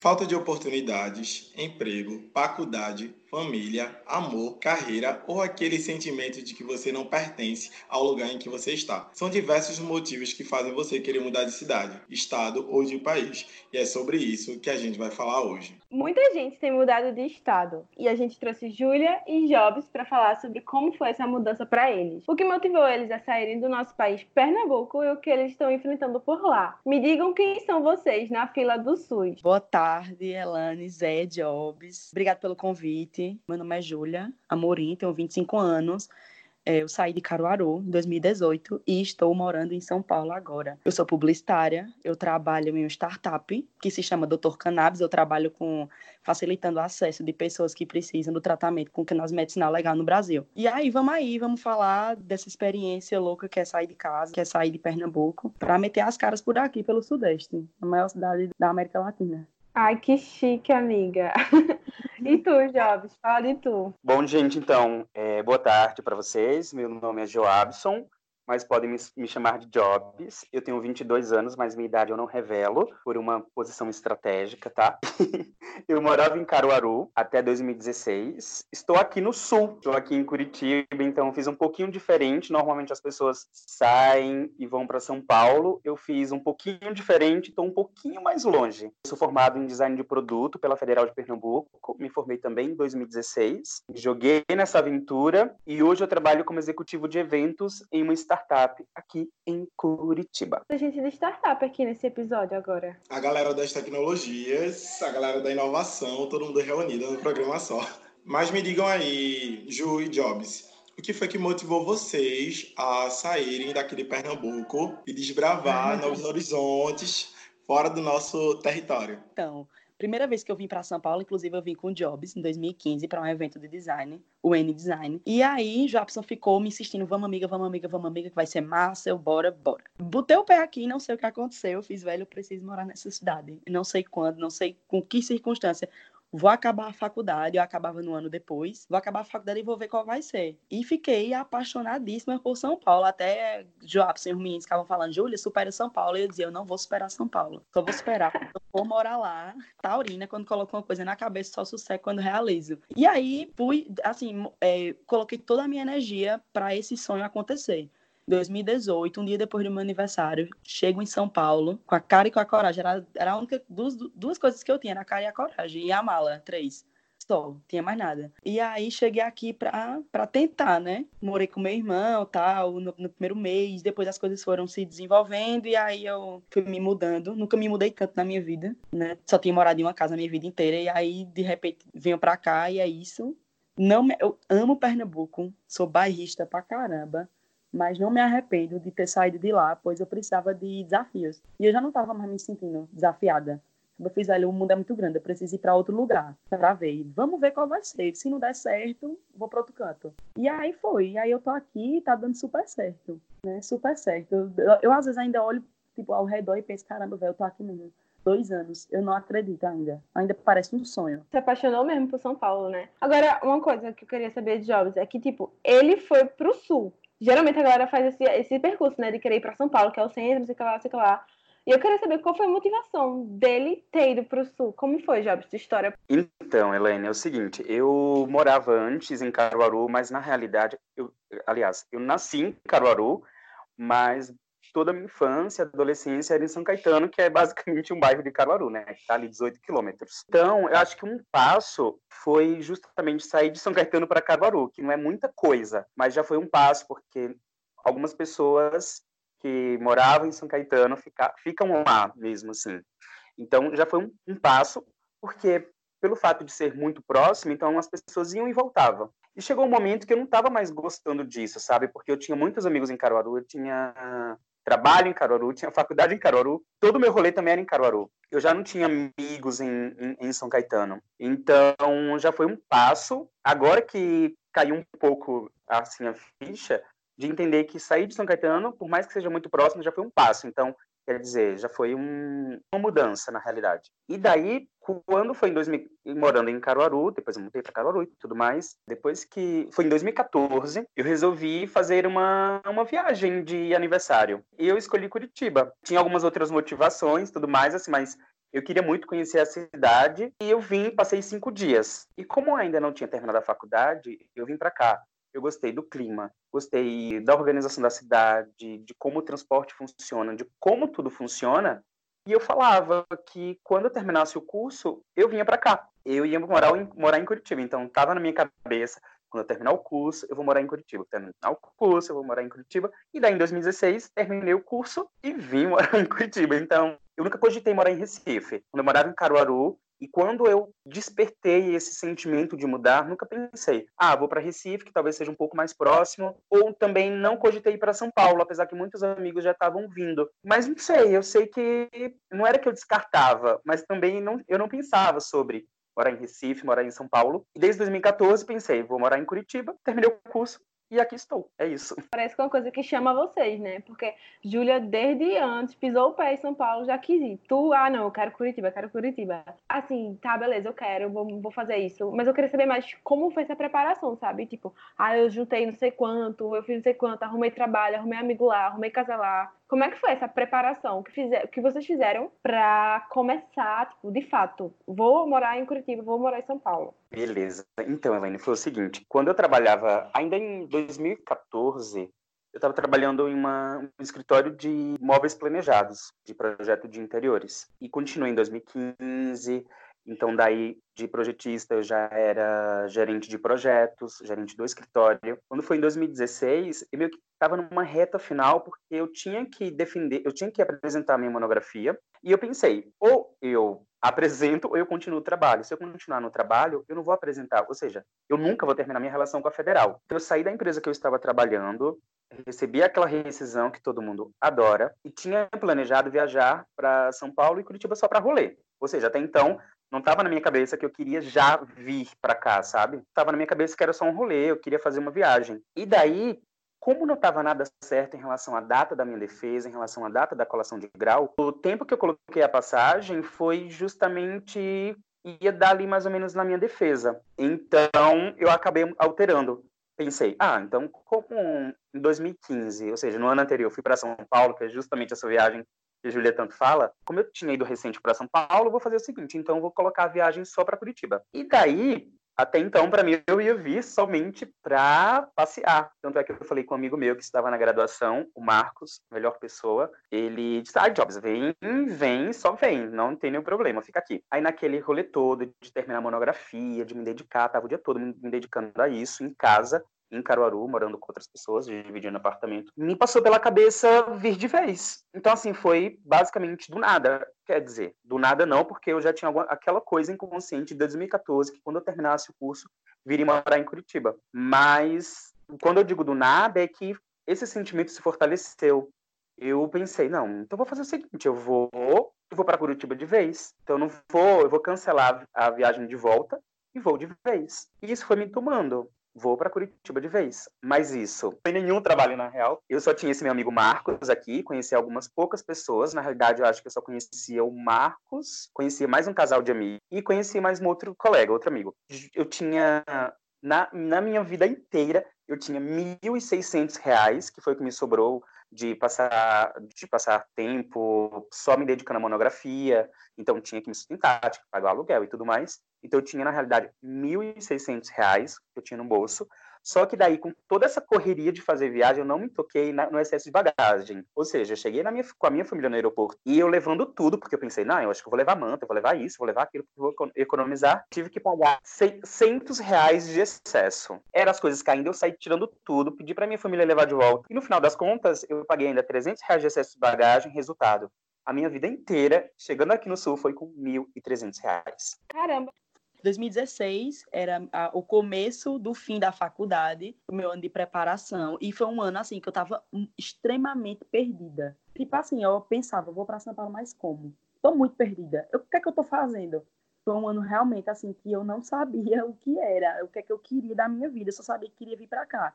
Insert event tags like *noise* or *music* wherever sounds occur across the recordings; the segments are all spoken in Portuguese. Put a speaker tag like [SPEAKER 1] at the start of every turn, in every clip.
[SPEAKER 1] Falta de oportunidades, emprego, faculdade, família, amor, carreira ou aquele sentimento de que você não pertence ao lugar em que você está. São diversos motivos que fazem você querer mudar de cidade, estado ou de país. E é sobre isso que a gente vai falar hoje.
[SPEAKER 2] Muita gente tem mudado de estado e a gente trouxe Júlia e Jobs para falar sobre como foi essa mudança para eles. O que motivou eles a saírem do nosso país, Pernambuco, e o que eles estão enfrentando por lá. Me digam quem são vocês na fila do SUS.
[SPEAKER 3] Boa tarde, Elane, Zé, Jobs. Obrigado pelo convite Meu nome é Júlia Amorim, tenho 25 anos. É, eu saí de Caruaru em 2018 e estou morando em São Paulo agora. Eu sou publicitária, eu trabalho em uma startup que se chama Doutor Cannabis. Eu trabalho com facilitando o acesso de pessoas que precisam do tratamento com cannabis medicinal legal no Brasil. E aí, vamos aí, vamos falar dessa experiência louca que é sair de casa, que é sair de Pernambuco, para meter as caras por aqui, pelo Sudeste, a maior cidade da América Latina.
[SPEAKER 2] Ai, que chique, amiga. *laughs* E tu, Jobs? Fala de tu.
[SPEAKER 4] Bom, gente, então, é, boa tarde para vocês. Meu nome é Joabson mas podem me, me, chamar de Jobs. Eu tenho 22 anos, mas minha idade eu não revelo, por uma posição estratégica, tá? *laughs* eu morava em Caruaru até 2016. Estou aqui no sul, estou aqui em Curitiba, então fiz um pouquinho diferente. Normalmente as pessoas saem e vão para São Paulo. Eu fiz um pouquinho diferente, estou um pouquinho mais longe. Sou formado em design de produto pela Federal de Pernambuco, me formei também em 2016. Joguei nessa aventura e hoje eu trabalho como executivo de eventos em uma startup startup aqui em Curitiba.
[SPEAKER 2] A gente de startup aqui nesse episódio agora.
[SPEAKER 1] A galera das tecnologias, a galera da inovação, todo mundo reunido no programa só. Mas me digam aí, Ju e Jobs, o que foi que motivou vocês a saírem daqui de Pernambuco e desbravar *laughs* novos horizontes fora do nosso território?
[SPEAKER 3] Então, Primeira vez que eu vim para São Paulo, inclusive eu vim com o Jobs em 2015 para um evento de design, o N Design. E aí, Jobson ficou me insistindo: vamos, amiga, vamos, amiga, vamos, amiga, que vai ser massa, eu bora, bora. Botei o pé aqui, não sei o que aconteceu. Eu fiz, velho, eu preciso morar nessa cidade. Não sei quando, não sei com que circunstância vou acabar a faculdade, eu acabava no ano depois, vou acabar a faculdade e vou ver qual vai ser. E fiquei apaixonadíssima por São Paulo, até Joabson e os meninos ficavam falando, Júlia, supera São Paulo, e eu dizia, eu não vou superar São Paulo, só vou superar eu for morar lá, taurina, quando coloco uma coisa na cabeça, só sucesso quando realizo. E aí, fui, assim, é, coloquei toda a minha energia para esse sonho acontecer. 2018, um dia depois do meu aniversário, chego em São Paulo com a cara e com a coragem. Era, era a única duas, duas coisas que eu tinha, era a cara e a coragem. E a mala, três. Só, tinha mais nada. E aí cheguei aqui pra, pra tentar, né? Morei com meu irmão, tal, no, no primeiro mês, depois as coisas foram se desenvolvendo e aí eu fui me mudando. Nunca me mudei tanto na minha vida, né? Só tinha morado em uma casa a minha vida inteira e aí de repente venho pra cá e é isso. Não me... eu amo Pernambuco, sou bairrista pra caramba mas não me arrependo de ter saído de lá, pois eu precisava de desafios. E eu já não estava mais me sentindo desafiada. Eu fiz, ali, o mundo é muito grande, eu preciso ir para outro lugar para ver. Vamos ver qual vai ser. Se não der certo, vou para outro canto. E aí foi. E aí eu tô aqui e tá dando super certo, né? Super certo. Eu, eu, às vezes ainda olho tipo ao redor e penso, caramba, velho, eu tô aqui mesmo dois anos. Eu não acredito ainda. Ainda parece um sonho.
[SPEAKER 2] Se apaixonou mesmo por São Paulo, né? Agora, uma coisa que eu queria saber de Jobs é que, tipo, ele foi pro sul geralmente a galera faz esse, esse percurso, né? De querer ir para São Paulo, que é o centro, sei lá, sei lá. E eu queria saber qual foi a motivação dele ter ido para o sul. Como foi, Jobs, sua história?
[SPEAKER 4] Então, Helene, é o seguinte, eu morava antes em Caruaru, mas na realidade, eu, aliás, eu nasci em Caruaru, mas toda a minha infância, adolescência era em São Caetano, que é basicamente um bairro de Caruaru, né? Que tá ali 18 quilômetros. Então, eu acho que um passo foi justamente sair de São Caetano para Caruaru, que não é muita coisa, mas já foi um passo, porque algumas pessoas que moravam em São Caetano fica, ficam lá mesmo, assim. Então, já foi um, um passo, porque pelo fato de ser muito próximo, então as pessoas iam e voltavam. E chegou um momento que eu não estava mais gostando disso, sabe? Porque eu tinha muitos amigos em Caruaru, eu tinha trabalho em Caruaru, tinha faculdade em Caruaru, todo o meu rolê também era em Caruaru. Eu já não tinha amigos em, em, em São Caetano. Então, já foi um passo. Agora que caiu um pouco assim a ficha, de entender que sair de São Caetano, por mais que seja muito próximo, já foi um passo. Então, Quer dizer, já foi um, uma mudança na realidade. E daí, quando foi em 2000, morando em Caruaru, depois eu mudei para Caruaru e tudo mais, depois que foi em 2014, eu resolvi fazer uma, uma viagem de aniversário. E eu escolhi Curitiba. Tinha algumas outras motivações, tudo mais, assim, mas Eu queria muito conhecer a cidade e eu vim, passei cinco dias. E como ainda não tinha terminado a faculdade, eu vim para cá. Eu gostei do clima, gostei da organização da cidade, de como o transporte funciona, de como tudo funciona. E eu falava que quando eu terminasse o curso, eu vinha para cá. Eu ia morar em, morar em Curitiba. Então, estava na minha cabeça, quando eu terminar o curso, eu vou morar em Curitiba. Terminar o curso, eu vou morar em Curitiba. E daí, em 2016, terminei o curso e vim *laughs* morar em Curitiba. Então, eu nunca cogitei morar em Recife. Quando eu morava em Caruaru, e quando eu despertei esse sentimento de mudar, nunca pensei, ah, vou para Recife, que talvez seja um pouco mais próximo, ou também não cogitei ir para São Paulo, apesar que muitos amigos já estavam vindo. Mas não sei, eu sei que não era que eu descartava, mas também não, eu não pensava sobre morar em Recife, morar em São Paulo. E desde 2014 pensei, vou morar em Curitiba, terminei o curso, e aqui estou. É isso. *laughs*
[SPEAKER 2] Parece que é uma coisa que chama vocês, né? Porque Júlia, desde antes, pisou o pé em São Paulo, já quis. Tu, ah, não, eu quero Curitiba, eu quero Curitiba. Assim, tá, beleza, eu quero, vou, vou fazer isso. Mas eu queria saber mais como foi essa preparação, sabe? Tipo, ah, eu juntei não sei quanto, eu fiz não sei quanto, arrumei trabalho, arrumei amigo lá, arrumei casa lá. Como é que foi essa preparação que, fizer, que vocês fizeram para começar, tipo, de fato, vou morar em Curitiba, vou morar em São Paulo?
[SPEAKER 4] Beleza. Então, Elaine, foi o seguinte, quando eu trabalhava, ainda em 2014, eu estava trabalhando em uma, um escritório de móveis planejados, de projeto de interiores. E continuei em 2015, então, daí, de projetista, eu já era gerente de projetos, gerente do escritório. Quando foi em 2016, eu meio que estava numa reta final, porque eu tinha que defender, eu tinha que apresentar a minha monografia. E eu pensei, ou eu apresento ou eu continuo o trabalho. Se eu continuar no trabalho, eu não vou apresentar. Ou seja, eu nunca vou terminar minha relação com a federal. Então, eu saí da empresa que eu estava trabalhando, recebi aquela rescisão que todo mundo adora e tinha planejado viajar para São Paulo e Curitiba só para rolê. Ou seja, até então não estava na minha cabeça que eu queria já vir para cá, sabe? Tava na minha cabeça que era só um rolê, eu queria fazer uma viagem. E daí, como não estava nada certo em relação à data da minha defesa, em relação à data da colação de grau, o tempo que eu coloquei a passagem foi justamente ia dar ali mais ou menos na minha defesa. Então, eu acabei alterando. Pensei, ah, então como em 2015, ou seja, no ano anterior, fui para São Paulo, que é justamente essa viagem que a Julia tanto fala, como eu tinha ido recente para São Paulo, vou fazer o seguinte, então vou colocar a viagem só para Curitiba. E daí, até então, para mim, eu ia vir somente para passear. Tanto é que eu falei com um amigo meu que estava na graduação, o Marcos, melhor pessoa. Ele disse: Ah, Jobs, vem, vem, só vem, não tem nenhum problema, fica aqui. Aí, naquele rolê todo de terminar a monografia, de me dedicar, tava o dia todo me dedicando a isso em casa em Caruaru, morando com outras pessoas, dividindo apartamento, me passou pela cabeça vir de vez. Então, assim, foi basicamente do nada. Quer dizer, do nada não, porque eu já tinha alguma, aquela coisa inconsciente de 2014, que quando eu terminasse o curso, viria morar em Curitiba. Mas, quando eu digo do nada, é que esse sentimento se fortaleceu. Eu pensei, não, então vou fazer o seguinte, eu vou, eu vou para Curitiba de vez. Então, eu não vou, eu vou cancelar a viagem de volta e vou de vez. E isso foi me tomando vou para Curitiba de vez. Mas isso, não nenhum trabalho na real. Eu só tinha esse meu amigo Marcos aqui, conheci algumas poucas pessoas. Na realidade, eu acho que eu só conhecia o Marcos, conhecia mais um casal de amigos e conhecia mais um outro colega, outro amigo. Eu tinha na, na minha vida inteira, eu tinha R$ 1.600, que foi o que me sobrou de passar, de passar tempo só me dedicando à monografia, então tinha que me sustentar, tinha que pagar o aluguel e tudo mais. Então eu tinha, na realidade, R$ 1.600 que eu tinha no bolso, só que daí, com toda essa correria de fazer viagem, eu não me toquei na, no excesso de bagagem. Ou seja, eu cheguei minha, com a minha família no aeroporto e eu levando tudo, porque eu pensei, não, eu acho que eu vou levar manta, eu vou levar isso, vou levar aquilo, vou economizar. Tive que pagar 600 reais de excesso. Eram as coisas caindo, eu saí tirando tudo, pedi para minha família levar de volta. E no final das contas, eu paguei ainda 300 reais de excesso de bagagem. Resultado, a minha vida inteira, chegando aqui no Sul, foi com 1.300 reais.
[SPEAKER 2] Caramba!
[SPEAKER 3] 2016 era a, o começo do fim da faculdade, o meu ano de preparação, e foi um ano assim que eu estava extremamente perdida. Tipo assim, eu pensava, vou para São Paulo, mas como? Tô muito perdida. Eu, o que é que eu tô fazendo? Foi um ano realmente assim que eu não sabia *laughs* o que era, o que é que eu queria da minha vida, eu só sabia que queria vir para cá.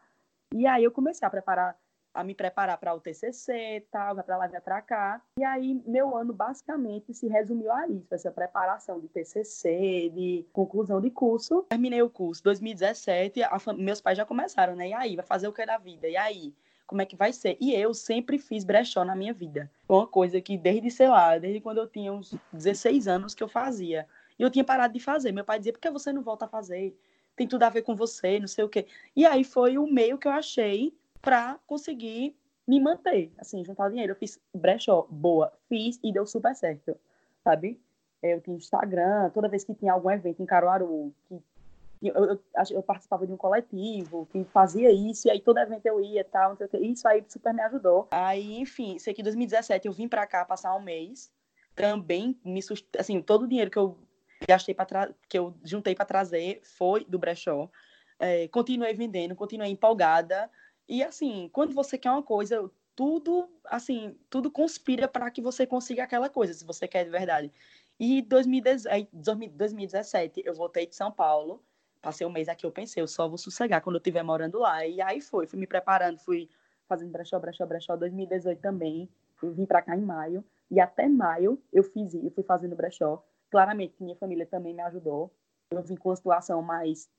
[SPEAKER 3] E aí eu comecei a preparar a me preparar para o TCC, tal, vai para lá, vai para cá. E aí meu ano basicamente se resumiu a isso, essa preparação de TCC, de conclusão de curso. Terminei o curso 2017, meus pais já começaram, né? E aí, vai fazer o que da vida? E aí, como é que vai ser. E eu sempre fiz brechó na minha vida. Uma coisa que desde, sei lá, desde quando eu tinha uns 16 anos que eu fazia. E eu tinha parado de fazer. Meu pai dizia, por que você não volta a fazer? Tem tudo a ver com você, não sei o quê. E aí foi o meio que eu achei para conseguir me manter, assim, juntar dinheiro. Eu fiz brechó, boa, fiz e deu super certo, sabe? Eu tinha Instagram, toda vez que tinha algum evento em Caruaru, que eu, eu, eu, participava de um coletivo que fazia isso, e aí todo evento eu ia e tal, não sei o que. Isso aí super me ajudou. Aí, enfim, sei que em 2017 eu vim para cá passar um mês, também me assim, todo o dinheiro que eu gastei para que eu juntei para trazer foi do brechó. É, continuei vendendo, continuei empolgada. E assim, quando você quer uma coisa, tudo, assim, tudo conspira para que você consiga aquela coisa, se você quer de verdade. E 2017 eu voltei de São Paulo Passei um mês aqui, eu pensei, eu só vou sossegar quando eu estiver morando lá. E aí foi, fui me preparando, fui fazendo brechó, brechó, brechó. 2018 também, eu vim para cá em maio. E até maio eu fiz, eu fui fazendo brechó. Claramente, minha família também me ajudou. Eu vim com uma situação mais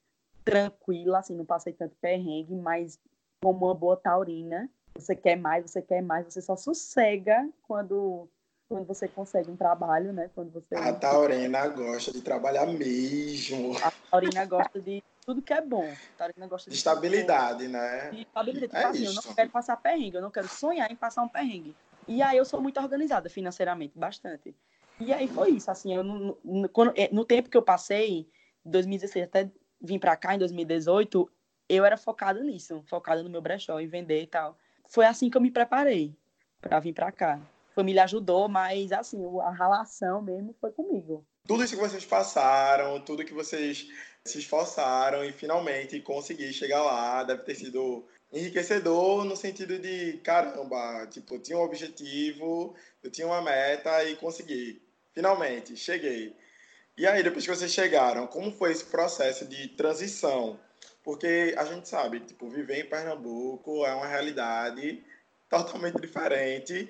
[SPEAKER 3] tranquila, assim, não passei tanto perrengue, mas como uma boa taurina, você quer mais, você quer mais, você só sossega quando quando você consegue um trabalho, né? Quando você
[SPEAKER 1] a Taurina gosta de trabalhar mesmo.
[SPEAKER 3] A Taurina gosta de tudo que é bom. A Taurina gosta
[SPEAKER 1] de, de estabilidade, né?
[SPEAKER 3] De estabilidade. Tipo é assim, isso. eu não quero passar perrengue, eu não quero sonhar em passar um perrengue. E aí eu sou muito organizada financeiramente, bastante. E aí foi isso, assim, eu no, no, é, no tempo que eu passei, 2016 até vim para cá em 2018, eu era focada nisso, focada no meu brechó, em vender e tal. Foi assim que eu me preparei para vir para cá família ajudou, mas assim, a relação mesmo foi comigo.
[SPEAKER 1] Tudo isso que vocês passaram, tudo que vocês se esforçaram e finalmente conseguir chegar lá, deve ter sido enriquecedor no sentido de, caramba, tipo, eu tinha um objetivo, eu tinha uma meta e consegui. Finalmente, cheguei. E aí, depois que vocês chegaram, como foi esse processo de transição? Porque a gente sabe, tipo, viver em Pernambuco é uma realidade totalmente diferente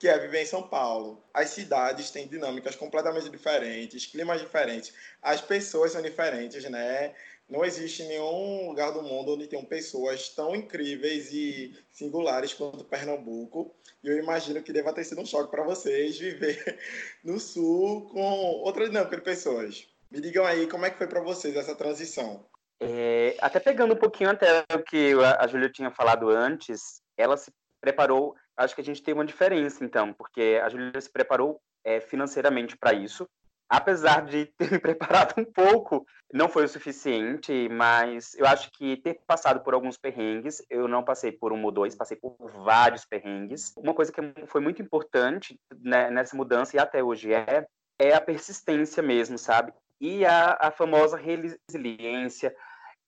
[SPEAKER 1] que é viver em São Paulo. As cidades têm dinâmicas completamente diferentes, climas diferentes, as pessoas são diferentes, né? Não existe nenhum lugar do mundo onde tenham pessoas tão incríveis e singulares quanto Pernambuco. E eu imagino que deva ter sido um choque para vocês viver *laughs* no Sul com outra dinâmica de pessoas. Me digam aí como é que foi para vocês essa transição.
[SPEAKER 4] É, até pegando um pouquinho até o que a Júlia tinha falado antes, ela se preparou acho que a gente tem uma diferença, então, porque a Júlia se preparou é, financeiramente para isso. Apesar de *laughs* ter me preparado um pouco, não foi o suficiente, mas eu acho que ter passado por alguns perrengues, eu não passei por um ou dois, passei por vários perrengues. Uma coisa que foi muito importante né, nessa mudança, e até hoje é, é a persistência mesmo, sabe? E a, a famosa resiliência,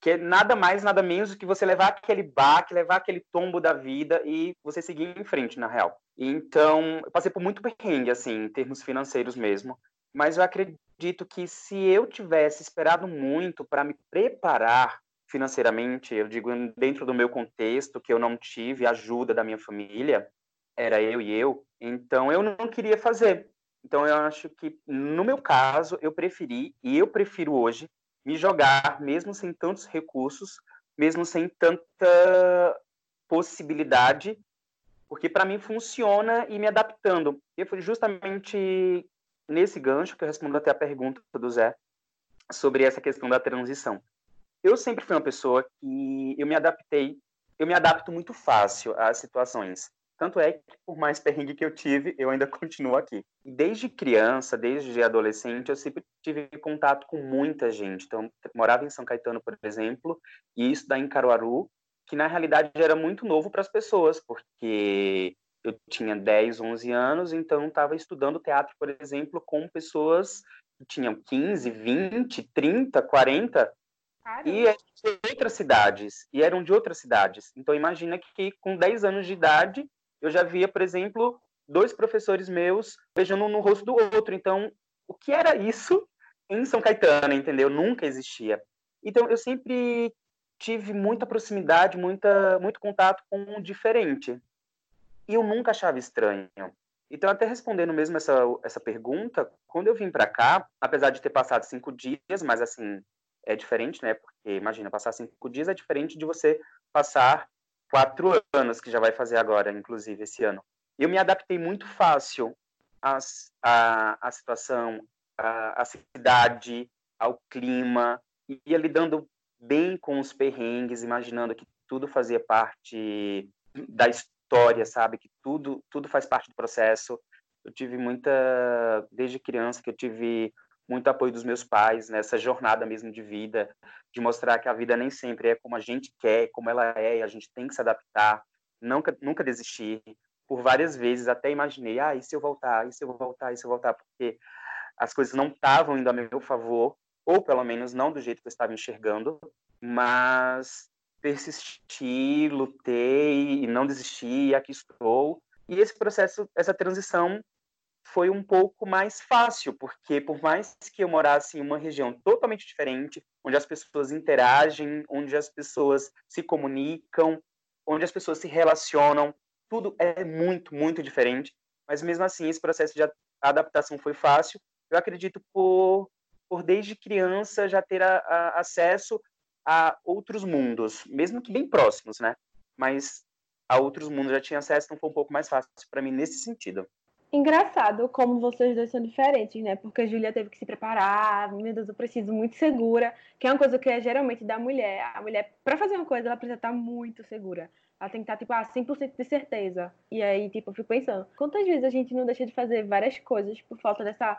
[SPEAKER 4] que é nada mais, nada menos do que você levar aquele baque, levar aquele tombo da vida e você seguir em frente, na real. Então, eu passei por muito perrengue, assim, em termos financeiros mesmo, mas eu acredito que se eu tivesse esperado muito para me preparar financeiramente, eu digo dentro do meu contexto, que eu não tive ajuda da minha família, era eu e eu, então eu não queria fazer. Então eu acho que no meu caso eu preferi e eu prefiro hoje me jogar, mesmo sem tantos recursos, mesmo sem tanta possibilidade, porque para mim funciona e me adaptando. E foi justamente nesse gancho que eu respondo até a pergunta do Zé sobre essa questão da transição. Eu sempre fui uma pessoa que eu me adaptei, eu me adapto muito fácil às situações. Tanto é que, por mais perrengue que eu tive, eu ainda *laughs* continuo aqui. Desde criança, desde adolescente, eu sempre tive contato com muita gente. Então, morava em São Caetano, por exemplo, e isso daí em Caruaru, que na realidade era muito novo para as pessoas, porque eu tinha 10, 11 anos, então estava estudando teatro, por exemplo, com pessoas que tinham 15, 20, 30, 40, Caramba. e eram de outras cidades, e eram de outras cidades. Então imagina que com 10 anos de idade, eu já via, por exemplo, dois professores meus beijando um no rosto do outro. Então, o que era isso em São Caetano, entendeu? Nunca existia. Então, eu sempre tive muita proximidade, muita, muito contato com o diferente. E eu nunca achava estranho. Então, até respondendo mesmo essa, essa pergunta, quando eu vim para cá, apesar de ter passado cinco dias, mas assim, é diferente, né? Porque, imagina, passar cinco dias é diferente de você passar quatro anos, que já vai fazer agora, inclusive, esse ano. Eu me adaptei muito fácil à, à, à situação, à, à cidade, ao clima, ia lidando bem com os perrengues, imaginando que tudo fazia parte da história, sabe? Que tudo, tudo faz parte do processo. Eu tive muita, desde criança, que eu tive muito apoio dos meus pais nessa jornada mesmo de vida, de mostrar que a vida nem sempre é como a gente quer, como ela é, e a gente tem que se adaptar, nunca, nunca desistir. Por várias vezes até imaginei, ah, e se eu voltar, e se eu voltar, e se eu voltar, porque as coisas não estavam indo a meu favor, ou pelo menos não do jeito que eu estava enxergando, mas persisti, lutei e não desisti, e aqui estou. E esse processo, essa transição foi um pouco mais fácil, porque por mais que eu morasse em uma região totalmente diferente, onde as pessoas interagem, onde as pessoas se comunicam, onde as pessoas se relacionam, tudo é muito, muito diferente. Mas mesmo assim, esse processo de adaptação foi fácil. Eu acredito por, por desde criança já ter a, a, acesso a outros mundos, mesmo que bem próximos, né? Mas a outros mundos já tinha acesso, então foi um pouco mais fácil para mim nesse sentido.
[SPEAKER 2] Engraçado como vocês dois são diferentes, né? Porque a Julia teve que se preparar, meu Deus, eu preciso muito segura, que é uma coisa que é geralmente da mulher. A mulher, para fazer uma coisa, ela precisa estar muito segura. Ela tem que estar, tipo, a 100% de certeza. E aí, tipo, eu fico pensando, quantas vezes a gente não deixa de fazer várias coisas por falta dessa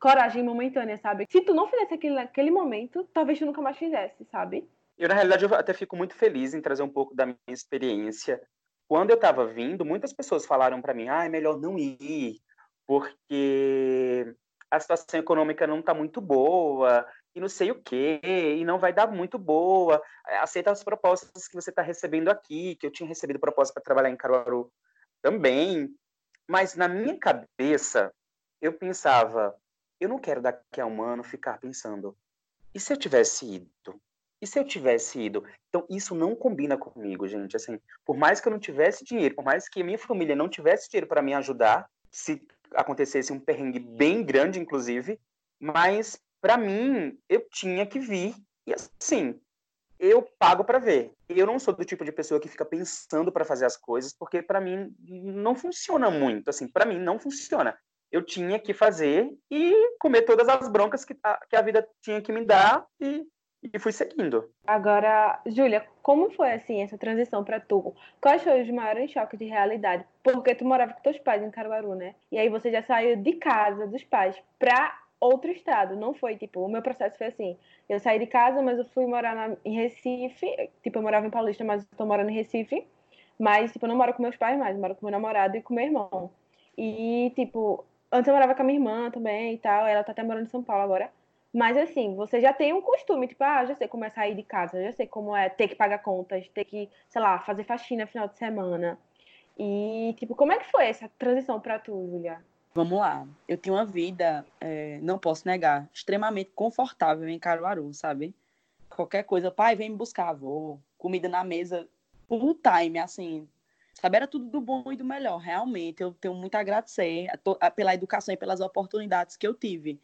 [SPEAKER 2] coragem momentânea, sabe? Se tu não fizesse aquele, aquele momento, talvez tu nunca mais fizesse, sabe?
[SPEAKER 4] Eu, na realidade, eu até fico muito feliz em trazer um pouco da minha experiência quando eu estava vindo, muitas pessoas falaram para mim: ah, é melhor não ir, porque a situação econômica não está muito boa, e não sei o quê, e não vai dar muito boa. Aceita as propostas que você está recebendo aqui, que eu tinha recebido proposta para trabalhar em Caruaru também. Mas na minha cabeça, eu pensava: eu não quero daqui a um ano ficar pensando, e se eu tivesse ido? E se eu tivesse ido? Então, isso não combina comigo, gente. Assim, por mais que eu não tivesse dinheiro, por mais que a minha família não tivesse dinheiro para me ajudar, se acontecesse um perrengue bem grande, inclusive, mas para mim, eu tinha que vir. E assim, eu pago para ver. Eu não sou do tipo de pessoa que fica pensando para fazer as coisas, porque para mim não funciona muito. Assim, para mim não funciona. Eu tinha que fazer e comer todas as broncas que a, que a vida tinha que me dar e e fui seguindo.
[SPEAKER 2] Agora, Júlia, como foi assim essa transição para tu? Quais foram os maiores choques de realidade? Porque tu morava com teus pais em Caruaru, né? E aí você já saiu de casa dos pais para outro estado, não foi tipo, o meu processo foi assim, eu saí de casa, mas eu fui morar na, em Recife, tipo, eu morava em Paulista, mas eu tô morando em Recife, mas tipo, eu não moro com meus pais mais, eu moro com meu namorado e com meu irmão. E tipo, antes eu morava com a minha irmã também e tal, ela tá até morando em São Paulo agora. Mas assim, você já tem um costume, tipo, ah, já sei como é sair de casa, já sei como é ter que pagar contas, ter que, sei lá, fazer faxina final de semana. E, tipo, como é que foi essa transição para tu, Julia?
[SPEAKER 3] Vamos lá. Eu tinha uma vida, é, não posso negar, extremamente confortável em Caruaru, sabe? Qualquer coisa, pai, vem me buscar, vou. Comida na mesa, full time, assim. Sabe, era tudo do bom e do melhor. Realmente, eu tenho muito a agradecer pela educação e pelas oportunidades que eu tive,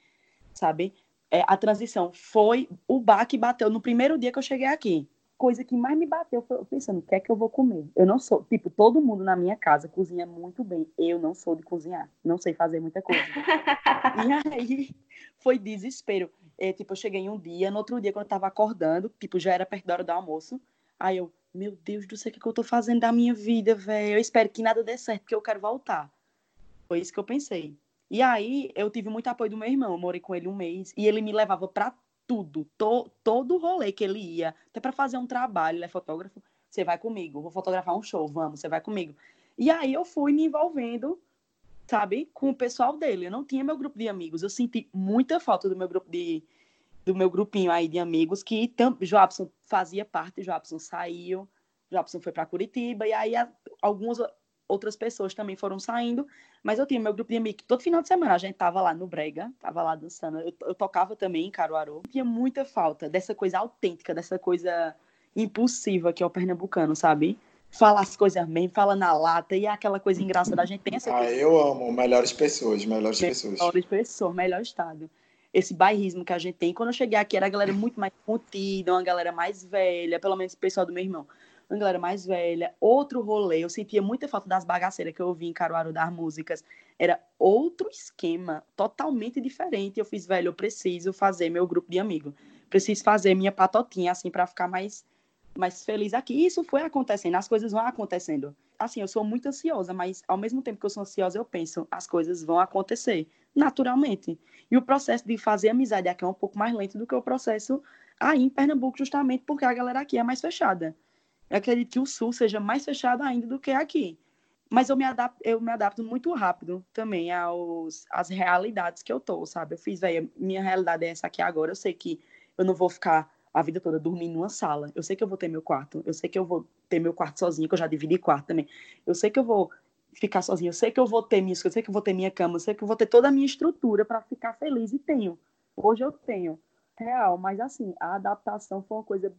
[SPEAKER 3] sabe? É, a transição foi o bar que bateu no primeiro dia que eu cheguei aqui. Coisa que mais me bateu foi pensando, o que é que eu vou comer? Eu não sou, tipo, todo mundo na minha casa cozinha muito bem. Eu não sou de cozinhar, não sei fazer muita coisa. *laughs* e aí foi desespero. É, tipo, eu cheguei um dia, no outro dia, quando eu tava acordando, tipo, já era perto da hora do almoço. Aí eu, meu Deus do céu, o que, é que eu tô fazendo da minha vida, velho? Eu espero que nada dê certo, porque eu quero voltar. Foi isso que eu pensei. E aí eu tive muito apoio do meu irmão, eu morei com ele um mês e ele me levava para tudo, to, todo rolê que ele ia, até para fazer um trabalho, ele é fotógrafo, você vai comigo, vou fotografar um show, vamos, você vai comigo. E aí eu fui me envolvendo, sabe, com o pessoal dele. Eu não tinha meu grupo de amigos, eu senti muita falta do meu grupo de do meu grupinho aí de amigos que tam, Joabson fazia parte, Joabson saiu, Joabson foi para Curitiba e aí algumas outras pessoas também foram saindo, mas eu tinha meu grupo de amigos, todo final de semana a gente tava lá no Brega, tava lá dançando, eu, eu tocava também em Caruaru, tinha muita falta dessa coisa autêntica, dessa coisa impulsiva que é o pernambucano, sabe? Fala as coisas mesmo, fala na lata, e é aquela coisa engraçada, a gente tem essa
[SPEAKER 1] Ah,
[SPEAKER 3] coisa...
[SPEAKER 1] eu amo, melhores pessoas, melhores pessoas.
[SPEAKER 3] Melhores pessoas, melhor estado. Esse bairrismo que a gente tem. Quando eu cheguei aqui, era a galera muito mais contida, uma galera mais velha, pelo menos o pessoal do meu irmão uma galera mais velha, outro rolê. Eu sentia muita falta das bagaceiras que eu ouvi em Caruaru das músicas. Era outro esquema, totalmente diferente. Eu fiz, velho, eu preciso fazer meu grupo de amigos. Preciso fazer minha patotinha, assim, para ficar mais, mais feliz aqui. Isso foi acontecendo, as coisas vão acontecendo. Assim, eu sou muito ansiosa, mas ao mesmo tempo que eu sou ansiosa, eu penso, as coisas vão acontecer naturalmente. E o processo de fazer amizade aqui é um pouco mais lento do que o processo aí em Pernambuco, justamente porque a galera aqui é mais fechada. Eu acredito que o Sul seja mais fechado ainda do que aqui. Mas eu me adapto, eu me adapto muito rápido também aos, às realidades que eu tô, sabe? Eu fiz, velho, minha realidade é essa aqui agora. Eu sei que eu não vou ficar a vida toda dormindo numa sala. Eu sei que eu vou ter meu quarto. Eu sei que eu vou ter meu quarto sozinho, que eu já dividi quarto também. Eu sei que eu vou ficar sozinho. Eu sei que eu vou ter minhas eu sei que eu vou ter minha cama, eu sei que eu vou ter toda a minha estrutura para ficar feliz e tenho. Hoje eu tenho. Real, mas assim, a adaptação foi uma coisa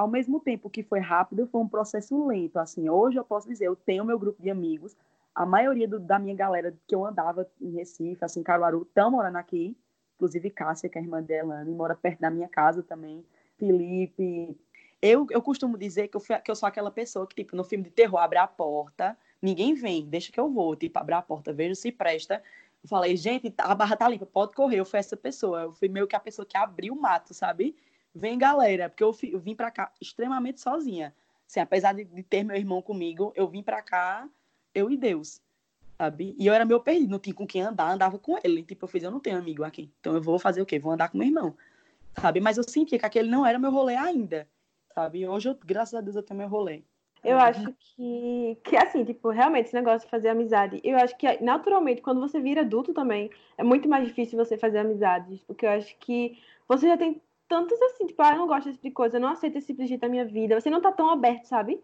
[SPEAKER 3] ao mesmo tempo que foi rápido, foi um processo lento. Assim, hoje eu posso dizer, eu tenho meu grupo de amigos, a maioria do, da minha galera que eu andava em Recife, assim, Caruaru, estão morando aqui. Inclusive Cássia, que é irmã dela, mora perto da minha casa também. Felipe. Eu, eu costumo dizer que eu, fui, que eu sou aquela pessoa que, tipo, no filme de terror, abre a porta, ninguém vem, deixa que eu vou. Tipo, abre a porta, vejo se presta. Eu falei, gente, a barra tá limpa, pode correr. Eu fui essa pessoa. Eu fui meio que a pessoa que abriu o mato, sabe? Vem, galera, porque eu, eu vim para cá extremamente sozinha. Assim, apesar de, de, ter meu irmão comigo, eu vim para cá, eu e Deus, sabe? E eu era meu perdido, não tinha com quem andar, andava com ele. Tipo, eu fiz, eu não tenho amigo aqui, então eu vou fazer o quê? Vou andar com meu irmão, sabe? Mas eu sentia que aquele não era meu rolê ainda, sabe? Hoje, eu, graças a Deus, eu tenho meu rolê.
[SPEAKER 2] Eu acho que, que assim, tipo, realmente esse negócio de fazer amizade, eu acho que naturalmente, quando você vira adulto também, é muito mais difícil você fazer amizades, porque eu acho que você já tem tantos assim, tipo, ah, eu não gosto desse tipo de coisa, eu não aceito esse tipo de jeito da minha vida. Você não tá tão aberto, sabe?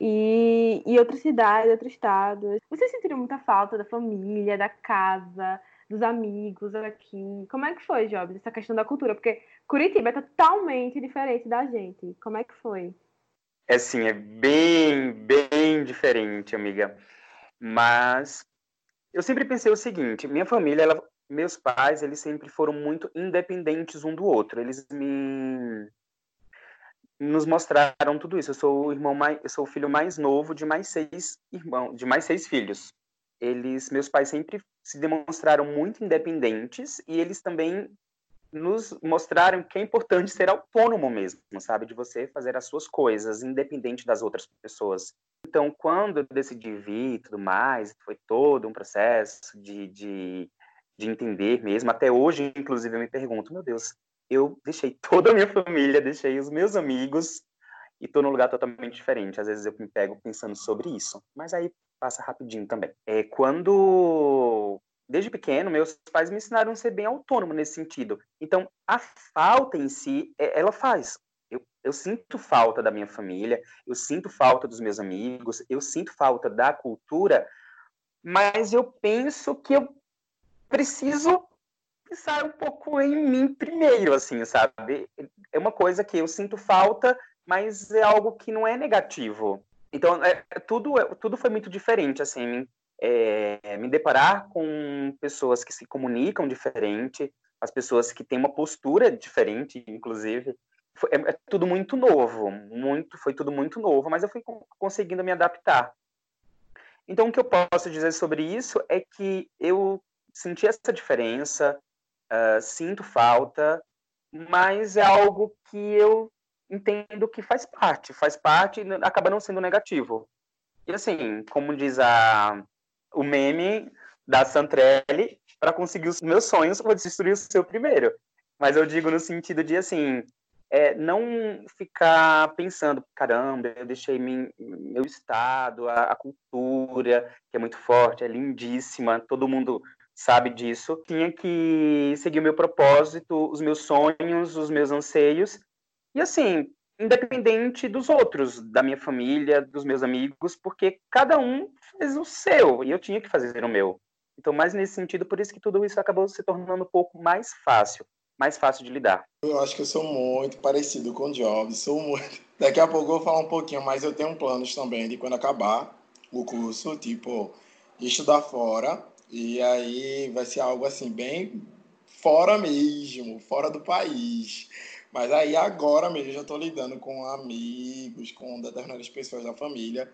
[SPEAKER 2] E, e outra cidade, outro estado. Você sentiu muita falta da família, da casa, dos amigos aqui. Como é que foi, Jobs, essa questão da cultura? Porque Curitiba é totalmente diferente da gente. Como é que foi?
[SPEAKER 4] É sim, é bem, bem diferente, amiga. Mas eu sempre pensei o seguinte: minha família ela meus pais, eles sempre foram muito independentes um do outro. Eles me nos mostraram tudo isso. Eu sou o irmão mais, eu sou o filho mais novo de mais seis irmãos, de mais seis filhos. Eles, meus pais sempre se demonstraram muito independentes e eles também nos mostraram que é importante ser autônomo mesmo, sabe, de você fazer as suas coisas independente das outras pessoas. Então, quando eu decidi vir e tudo mais, foi todo um processo de, de de entender mesmo. Até hoje, inclusive, eu me pergunto, meu Deus, eu deixei *laughs* toda a minha família, deixei os meus amigos e estou num lugar totalmente diferente. Às vezes eu me pego pensando sobre isso, mas aí passa rapidinho também. É quando desde pequeno meus pais me ensinaram a ser bem autônomo nesse sentido. Então a falta em si, é, ela faz. Eu, eu sinto falta da minha família, eu sinto falta dos meus amigos, eu sinto falta da cultura, mas eu penso que eu preciso pensar um pouco em mim primeiro, assim, sabe? É uma coisa que eu sinto falta, mas é algo que não é negativo. Então, é, é tudo, é, tudo foi muito diferente, assim, é, me deparar com pessoas que se comunicam diferente, as pessoas que têm uma postura diferente, inclusive, foi, é, é, tudo muito novo, muito, foi tudo muito novo, mas eu fui conseguindo me adaptar. Então, o que eu posso dizer sobre isso é que eu senti essa diferença, uh, sinto falta, mas é algo que eu entendo que faz parte, faz parte e acaba não sendo negativo. E assim, como diz a, o meme da Santrelli, para conseguir os meus sonhos, vou destruir o seu primeiro. Mas eu digo no sentido de, assim, é, não ficar pensando, caramba, eu deixei meu, estado, a, a, cultura, que é muito forte, é lindíssima, todo mundo sabe disso. Tinha que seguir o meu propósito, os meus sonhos, os meus anseios. E assim, independente dos outros, da minha família, dos meus amigos, porque cada um fez o seu e eu tinha que fazer o meu. Então, mais nesse sentido, por isso que tudo isso acabou se tornando um pouco mais fácil, mais fácil de lidar.
[SPEAKER 1] Eu acho que eu sou muito parecido com o Jobs, sou muito. Daqui a pouco eu vou falar um pouquinho, mas eu tenho planos também de quando acabar o curso, tipo, estudar fora e aí vai ser algo assim, bem fora mesmo, fora do país. Mas aí agora mesmo eu já tô lidando com amigos, com determinadas pessoas da família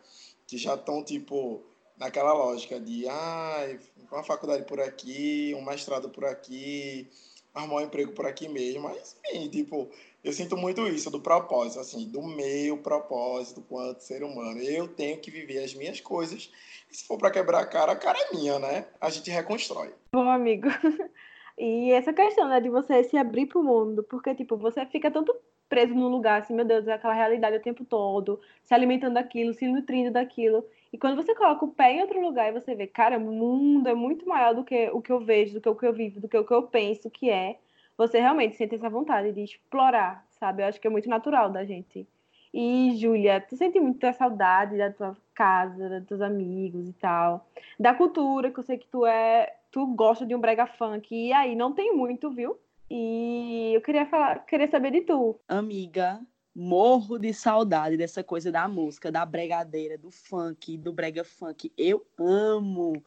[SPEAKER 1] que já estão, tipo, naquela lógica de ah, uma faculdade por aqui, um mestrado por aqui, arrumar um emprego por aqui mesmo. Mas, enfim, tipo, eu sinto muito isso do propósito, assim, do meu propósito quanto ser humano. Eu tenho que viver as minhas coisas. E se for para quebrar a cara, a cara é minha, né? A gente reconstrói.
[SPEAKER 2] Bom, amigo. *laughs* E essa questão, né, de você se abrir para o mundo, porque, tipo, você fica tanto preso num lugar, assim, meu Deus, é aquela realidade o tempo todo, se alimentando daquilo, se nutrindo daquilo. E quando você coloca o pé em outro lugar e você vê, cara, o mundo é muito maior do que o que eu vejo, do que o que eu vivo, do que o que eu penso que é, você realmente sente essa vontade de explorar, sabe? Eu acho que é muito natural da gente. E, Júlia, tu sente muita saudade da tua casa, dos teus amigos e tal, da cultura, que eu sei que tu é, tu gosta de um brega funk, e aí não tem muito, viu? E eu queria falar, queria saber de tu.
[SPEAKER 3] Amiga, morro de saudade dessa coisa da música, da bregadeira, do funk, do brega funk. Eu amo.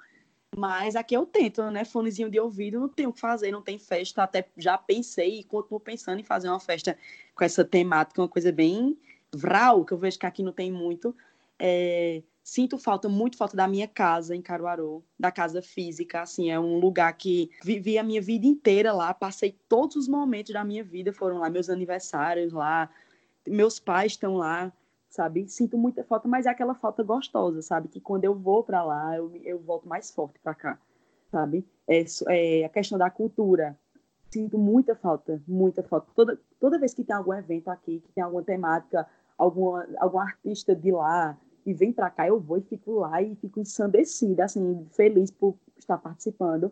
[SPEAKER 3] Mas aqui eu tento, né? Fonezinho de ouvido, não tenho o que fazer, não tem festa. Até já pensei e continuo pensando em fazer uma festa com essa temática, uma coisa bem vral, que eu vejo que aqui não tem muito. É, sinto falta, muito falta da minha casa em Caruaru, da casa física, assim, é um lugar que vivi a minha vida inteira lá, passei todos os momentos da minha vida, foram lá meus aniversários lá, meus pais estão lá, sabe? Sinto muita falta, mas é aquela falta gostosa, sabe? Que quando eu vou para lá, eu, eu volto mais forte para cá, sabe? É, é, a questão da cultura. Sinto muita falta, muita falta. Toda, toda vez que tem algum evento aqui, que tem alguma temática, alguma, algum artista de lá e vem para cá, eu vou e fico lá e fico ensandecida, assim, feliz por estar participando.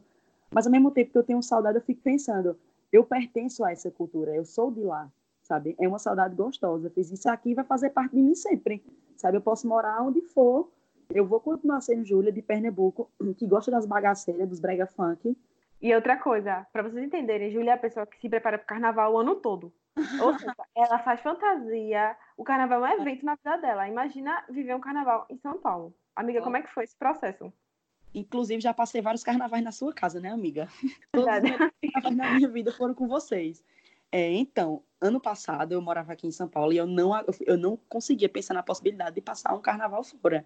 [SPEAKER 3] Mas ao mesmo tempo que eu tenho saudade, eu fico pensando, eu pertenço a essa cultura, eu sou de lá, sabe? É uma saudade gostosa. Fiz isso aqui vai fazer parte de mim sempre, sabe? Eu posso morar onde for, eu vou continuar sendo Júlia de Pernambuco, *clears throat* que gosta das bagaceiras, dos brega funk.
[SPEAKER 2] E outra coisa, para vocês entenderem, Júlia é a pessoa que se prepara para o carnaval o ano todo. Ou seja, *laughs* ela faz fantasia, o carnaval é um evento na vida dela. Imagina viver um carnaval em São Paulo. Amiga, como é que foi esse processo?
[SPEAKER 3] Inclusive, já passei vários carnavais na sua casa, né, amiga? Todos os carnavais na minha vida foram com vocês. É, então, ano passado eu morava aqui em São Paulo e eu não, eu não conseguia pensar na possibilidade de passar um carnaval fora.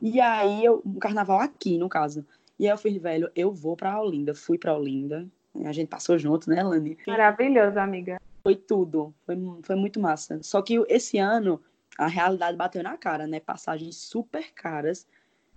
[SPEAKER 3] E aí, eu, um carnaval aqui, no caso. E aí eu fiz, velho, eu vou pra Olinda. Fui pra Olinda. A gente passou junto, né, Lani?
[SPEAKER 2] Maravilhoso, amiga.
[SPEAKER 3] Foi tudo. Foi, foi muito massa. Só que esse ano, a realidade bateu na cara, né? Passagens super caras.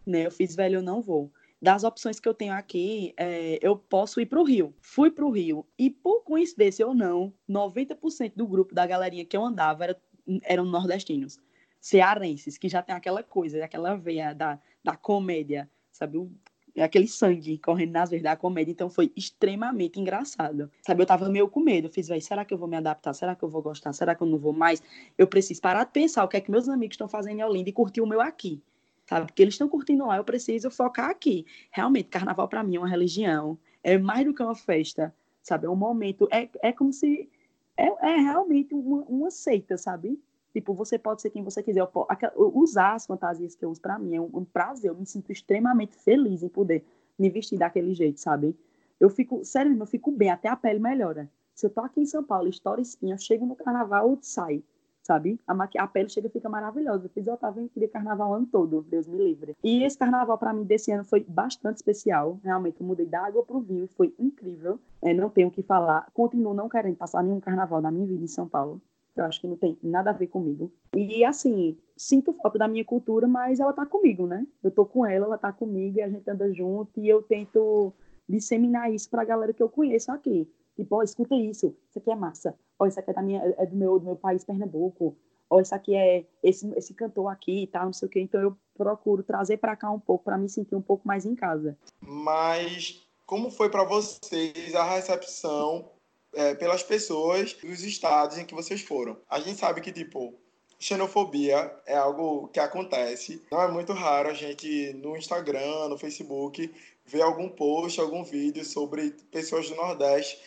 [SPEAKER 3] Né? Eu fiz, velho, eu não vou das opções que eu tenho aqui, é, eu posso ir para o Rio. Fui para o Rio e, por coincidência ou não, 90% do grupo da galerinha que eu andava era, eram nordestinos, cearenses, que já tem aquela coisa, aquela veia da, da comédia, sabe? O, aquele sangue correndo nas veias da comédia, então foi extremamente engraçado. Sabe, eu tava meio com medo, eu fiz, será que eu vou me adaptar? Será que eu vou gostar? Será que eu não vou mais? Eu preciso parar de pensar o que é que meus amigos estão fazendo em Olinda e curtir o meu aqui sabe? Porque eles estão curtindo lá, eu preciso focar aqui. Realmente, carnaval para mim é uma religião, é mais do que uma festa, sabe? É um momento, é, é como se. É, é realmente uma, uma seita, sabe? Tipo, você pode ser quem você quiser. Eu, eu, usar as fantasias que eu uso para mim é um, um, prazer. Eu me sinto extremamente feliz em poder me vestir daquele jeito, sabe? Eu fico, sério, eu fico bem, até a pele melhora. Se eu tô aqui em São Paulo, estoura espinha, eu chego no carnaval, sai sabe? A, maqui... a pele chega e fica maravilhosa. Eu fiz eu tava em carnaval o ano todo, Deus me livre. E esse carnaval para mim desse ano foi bastante especial. Realmente, eu mudei da água pro vinho e foi incrível. É, não tenho o que falar. Continuo não querendo passar nenhum carnaval na minha vida em São Paulo. Eu acho que não tem nada a ver comigo. E assim, sinto falta da minha cultura, mas ela tá comigo, né? Eu tô com ela, ela tá comigo e a gente anda junto e eu tento disseminar isso pra galera que eu conheço aqui. Tipo, ó, escuta isso, isso aqui é massa. Ó, isso aqui é, da minha, é do, meu, do meu país, Pernambuco. Ó, isso aqui é esse, esse cantor aqui e tal, não sei o quê. Então eu procuro trazer para cá um pouco, para me sentir um pouco mais em casa.
[SPEAKER 1] Mas como foi para vocês a recepção é, pelas pessoas dos estados em que vocês foram? A gente sabe que, tipo, xenofobia é algo que acontece. Não é muito raro a gente no Instagram, no Facebook, ver algum post, algum vídeo sobre pessoas do Nordeste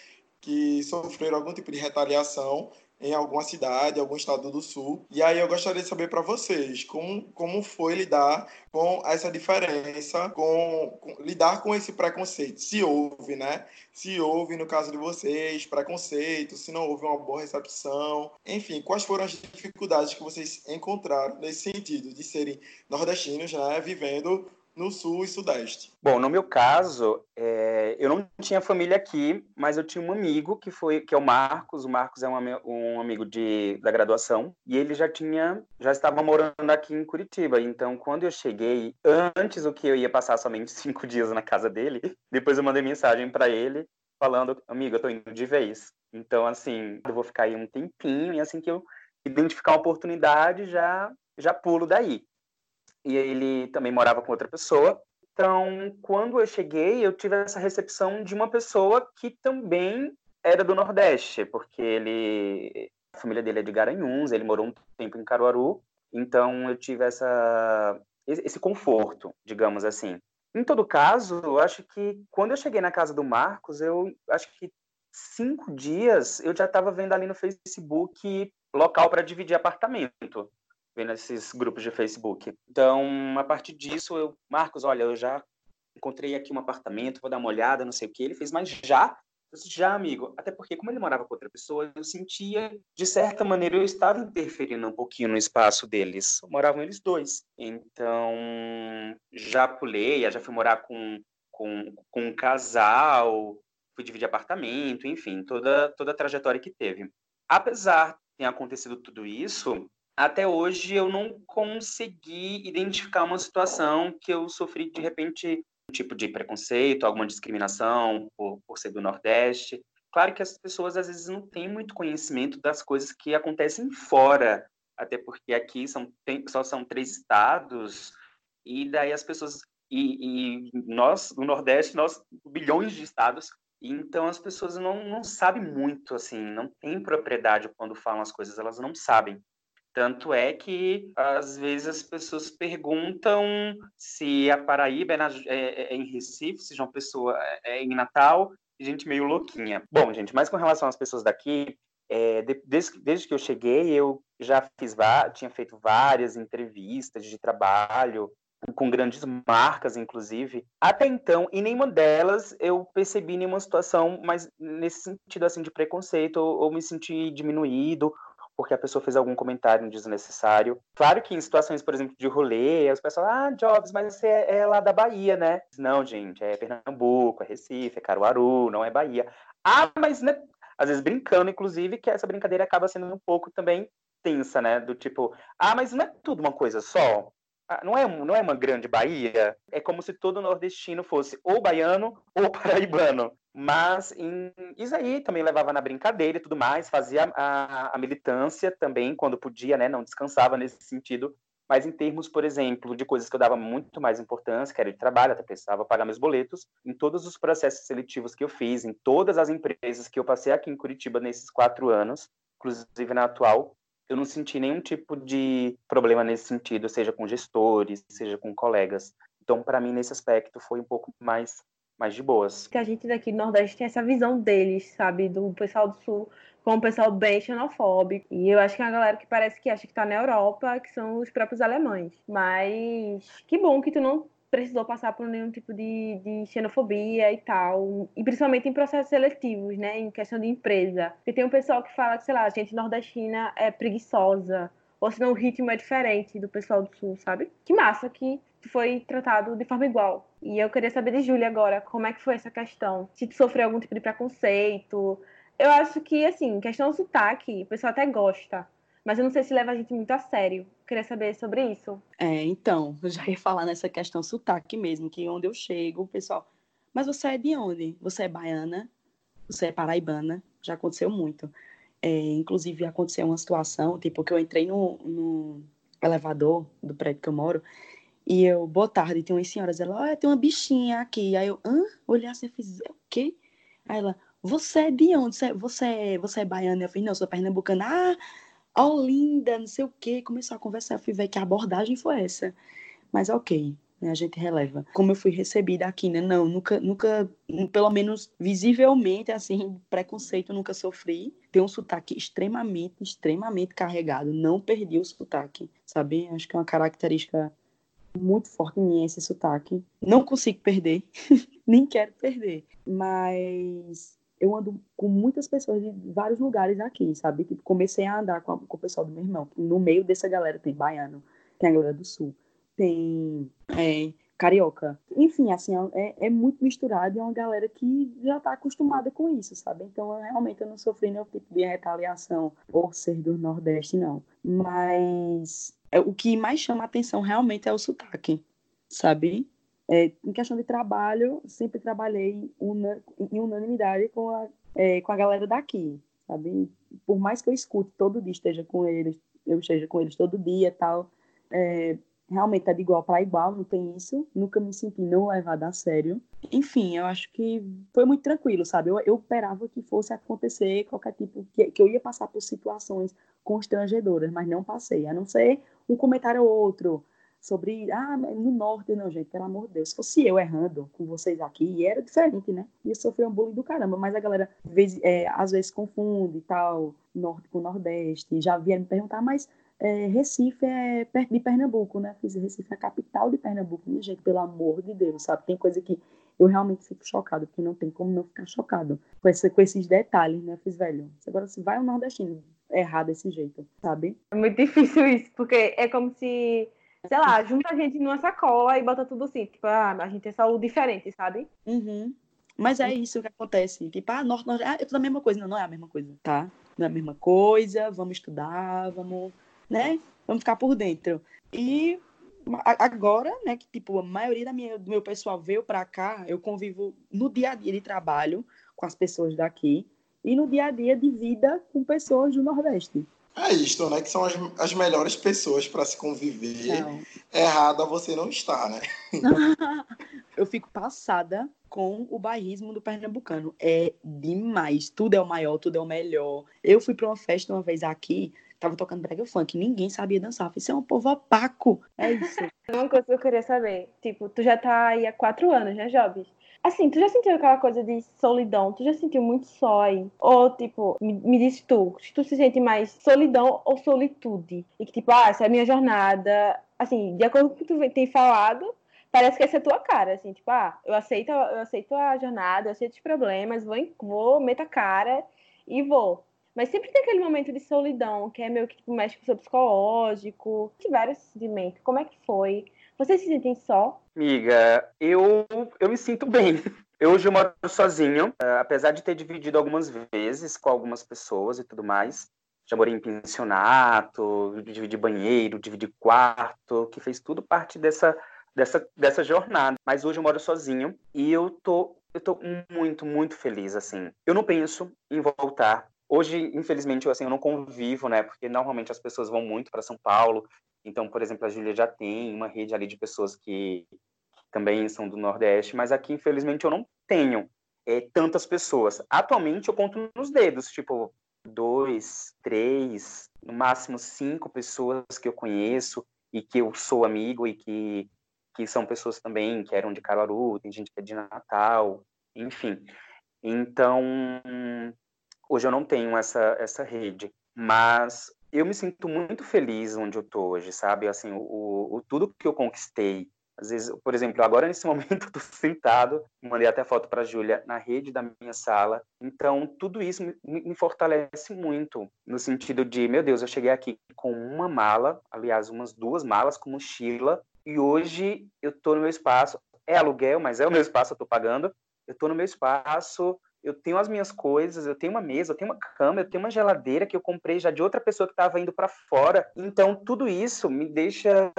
[SPEAKER 1] que sofreram algum tipo de retaliação em alguma cidade, algum estado do sul. E aí eu gostaria de saber para vocês como, como foi lidar com essa diferença, com, com, lidar com esse preconceito. Se houve, né? Se houve, no caso de vocês, preconceito, se não houve uma boa recepção. Enfim, quais foram as dificuldades que vocês encontraram nesse sentido de serem nordestinos, né? Vivendo no sul e sudeste?
[SPEAKER 4] Bom, no meu caso, é, eu não tinha família aqui, mas eu tinha um amigo que foi que é o Marcos. O Marcos é um, um amigo de, da graduação e ele já tinha já estava morando aqui em Curitiba. Então, quando eu cheguei, antes do que eu ia passar somente *laughs* cinco dias na casa dele, depois eu mandei mensagem para ele falando, amigo, eu tô indo de vez. Então, assim, eu vou ficar aí um tempinho e assim que eu identificar uma oportunidade já já pulo daí e ele também morava com outra pessoa. Então, quando eu cheguei, eu tive essa recepção de uma pessoa que também era do Nordeste, porque ele a família dele é de Garanhuns, ele morou um tempo em Caruaru, então eu tive essa esse conforto, digamos assim. Em todo caso, eu acho que quando eu cheguei na casa do Marcos, eu acho que cinco dias eu já estava vendo ali no Facebook local para dividir apartamento vendo esses grupos de Facebook. Então, a partir disso, eu, Marcos, olha, eu já encontrei aqui um apartamento, vou dar uma olhada, não sei o que. Ele fez, mas já? Já, amigo. Até porque, como ele morava com outra pessoa, eu sentia, de certa maneira, eu estava interferindo um pouquinho no espaço deles. Moravam eles dois. Então, já pulei, já fui morar com, com, com um casal, fui dividir apartamento, enfim, toda, toda a trajetória que teve. Apesar de ter acontecido tudo isso, até hoje eu não consegui identificar uma situação que eu sofri de repente um tipo de preconceito, alguma discriminação por, por ser do Nordeste. Claro que as pessoas às vezes não têm muito conhecimento das coisas que acontecem fora, até porque aqui são, tem, só são três estados, e daí as pessoas. E, e nós, no Nordeste, nós, bilhões de estados, então as pessoas não, não sabem muito, assim, não têm propriedade quando falam as coisas, elas não sabem. Tanto é que, às vezes, as pessoas perguntam se a Paraíba é, na, é, é em Recife, se João Pessoa é, é em Natal, gente meio louquinha. Bom, gente, mas com relação às pessoas daqui, é, desde, desde, que eu cheguei, eu já fiz, tinha feito várias entrevistas de trabalho, com grandes marcas, inclusive. Até então, em nenhuma delas eu percebi nenhuma situação, mas nesse sentido assim de preconceito, ou, ou me senti diminuído, porque a pessoa fez algum comentário desnecessário. Claro que em situações, por exemplo, de rolê, as pessoas ah, Jobs, mas você é, é lá da Bahia, né? Não, gente, é Pernambuco, é Recife, é Caruaru, não é Bahia. Ah, mas, né? Às vezes brincando, inclusive, que essa brincadeira acaba sendo um pouco também tensa, né? Do tipo, ah, mas não é tudo uma coisa só. Ah, não é, não é uma grande Bahia. É como se todo nordestino fosse ou baiano ou *laughs* paraibano. Mas em aí também levava na brincadeira e tudo mais, fazia a, a, militância também quando podia, né? Não descansava nesse sentido. Mas em termos, por exemplo, de coisas que eu dava muito mais importância, que era de trabalho, até precisava pagar meus boletos, em todos os processos seletivos que eu fiz, em todas as empresas que eu passei aqui em Curitiba nesses quatro anos, inclusive na atual, eu não senti nenhum tipo de problema nesse sentido, seja com gestores, seja com colegas. Então, para mim, nesse aspecto, foi um pouco mais mais de boas.
[SPEAKER 2] Que a gente daqui do Nordeste tem essa visão deles, sabe, do pessoal do Sul como um pessoal bem xenofóbico. E eu acho que é uma galera que parece que acha que tá na Europa, que são os próprios alemães. Mas que bom que tu não precisou passar por nenhum tipo de, de xenofobia e tal. E principalmente em processos seletivos, né? Em questão de empresa. Porque tem um pessoal que fala que, sei lá, a gente nordestina é preguiçosa. Ou senão o ritmo é diferente do pessoal do sul, sabe? Que massa que foi tratado de forma igual. E eu queria saber de Júlia agora, como é que foi essa questão? Se tu sofreu algum tipo de preconceito? Eu acho que, assim, questão do sotaque, o pessoal até gosta, mas eu não sei se leva a gente muito a sério. Queria saber sobre isso.
[SPEAKER 3] É, então, eu já ia falar nessa questão sotaque mesmo, que onde eu chego, o pessoal, mas você é de onde? Você é baiana? Você é paraibana? Já aconteceu muito. É, inclusive, aconteceu uma situação, tipo, que eu entrei no, no elevador do prédio que eu moro, e eu, boa tarde, tem umas senhoras, ela, olha, tem uma bichinha aqui. Aí eu, hã? Olhei assim, eu fiz, o quê? Aí ela, você é de onde? Você, é, você, é, você é baiana? Eu falei, não, eu sou pernambucana. Ah, Olinda, não sei o quê. Começou a conversar, eu fui ver que a abordagem foi essa. Mas ok, né? A gente releva. Como eu fui recebida aqui, né? Não, nunca, nunca, pelo menos visivelmente, assim, preconceito nunca sofri. Tem um sotaque extremamente, extremamente carregado. Não perdi o sotaque, sabe? Acho que é uma característica muito forte em mim esse sotaque. Não consigo perder, *laughs* nem quero perder. Mas eu ando com muitas pessoas de vários lugares aqui, sabe? Tipo, comecei a andar com, a, com o pessoal do meu irmão. No meio dessa galera tem baiano, tem a galera do sul, tem é, carioca. Enfim, assim, é, é, muito misturado e é uma galera que já está acostumada com isso, sabe? Então, eu, realmente, eu não sofri nenhum tipo de retaliação por ser do Nordeste, não. Mas o que mais chama atenção realmente é o sotaque, sabe? É, em questão de trabalho, sempre trabalhei una, em unanimidade com a, é, com a galera daqui, sabe? Por mais que eu escute todo dia, esteja com eles, eu esteja com eles todo dia e tal, é, realmente é de igual para igual, não tem isso. Nunca me senti não levada a sério. Enfim, eu acho que foi muito tranquilo, sabe? Eu, eu esperava que fosse acontecer qualquer tipo, que, que eu ia passar por situações constrangedoras, mas não passei, a não ser um comentário ou outro sobre, ah, no norte, não, gente, pelo amor de Deus, se fosse eu errando com vocês aqui, era diferente, né? Ia sofrer um bullying do caramba, mas a galera é, às vezes confunde e tal, norte com nordeste, já vieram me perguntar, mas é, Recife é perto de Pernambuco, né? Recife é a capital de Pernambuco, minha gente, pelo amor de Deus, sabe? Tem coisa que eu realmente fico chocado, porque não tem como não ficar chocado com, esse, com esses detalhes, né? Fiz, velho, agora se vai o nordestino errar desse jeito, sabe?
[SPEAKER 2] É muito difícil isso, porque é como se, sei lá, junta a gente numa sacola e bota tudo assim, tipo, ah, a gente é o diferente, sabe?
[SPEAKER 3] Uhum. Mas é isso que acontece. Tipo, ah, norte, norte, ah, é tudo a mesma coisa. Não, não é a mesma coisa, tá? Não é a mesma coisa, vamos estudar, vamos né? Vamos ficar por dentro. E agora, né, que tipo, a maioria da minha, do meu pessoal veio para cá, eu convivo no dia a dia de trabalho com as pessoas daqui e no dia a dia de vida com pessoas do Nordeste.
[SPEAKER 1] É isto, né? Que são as, as melhores pessoas para se conviver. Não. Errada você não está, né? *laughs*
[SPEAKER 3] eu fico passada com o bairrismo do pernambucano. É demais. Tudo é o maior, tudo é o melhor. Eu fui para uma festa uma vez aqui tava tocando brega funk, ninguém sabia dançar. Eu falei, é um povo opaco. É isso. *laughs*
[SPEAKER 2] Uma coisa que eu queria saber, tipo, tu já tá aí há quatro anos, né, Jobs? Assim, tu já sentiu aquela coisa de solidão? Tu já sentiu muito só aí? Ou, tipo, me, me tu, se tu se sente mais solidão ou solitude? E que, tipo, ah, essa é a minha jornada. Assim, de acordo com o que tu tem falado, parece que essa é a tua cara, assim, tipo, ah, eu aceito, eu aceito a jornada, eu aceito os problemas, vou, vou meto a cara e vou. Mas sempre tem aquele momento de solidão, que é meio que tipo, mexe com o seu psicológico. Tiveram esse sentimento? Como é que foi? Vocês se sentem só?
[SPEAKER 4] Amiga, eu, eu me sinto bem. Eu hoje moro sozinho, uh, apesar de ter dividido algumas vezes com algumas pessoas e tudo mais. Já morei em pensionato, dividi banheiro, dividi quarto, que fez tudo parte dessa, dessa, dessa jornada. Mas hoje eu moro sozinho e eu tô, eu tô muito, muito feliz, assim. Eu não penso em voltar Hoje, infelizmente, assim, eu não convivo, né? Porque normalmente as pessoas vão muito para São Paulo. Então, por exemplo, a Júlia já tem uma rede ali de pessoas que, também são do Nordeste, mas aqui, infelizmente, eu não tenho é, tantas pessoas. Atualmente, eu conto nos dedos, tipo, dois, três, no máximo cinco pessoas que eu conheço e que eu sou amigo e que, que são pessoas também que eram de Caruaru, tem gente que é de Natal, enfim. Então, Hoje eu não tenho essa, essa rede, mas eu me sinto muito feliz onde eu tô hoje, sabe? Assim, o, o tudo que eu conquistei. Às vezes, por exemplo, agora nesse *laughs* momento eu tô sentado, mandei até foto para Júlia na rede da minha sala. Então, tudo isso me, me, fortalece muito no sentido de, meu Deus, eu cheguei aqui com uma mala, aliás, umas duas malas com mochila, e hoje eu tô no meu espaço. É aluguel, mas é o meu espaço, eu tô pagando. Eu tô no meu espaço, eu tenho as minhas coisas, eu tenho uma mesa, eu tenho uma cama, eu tenho uma geladeira que eu comprei já de outra pessoa que estava indo para fora. Então, tudo isso me deixa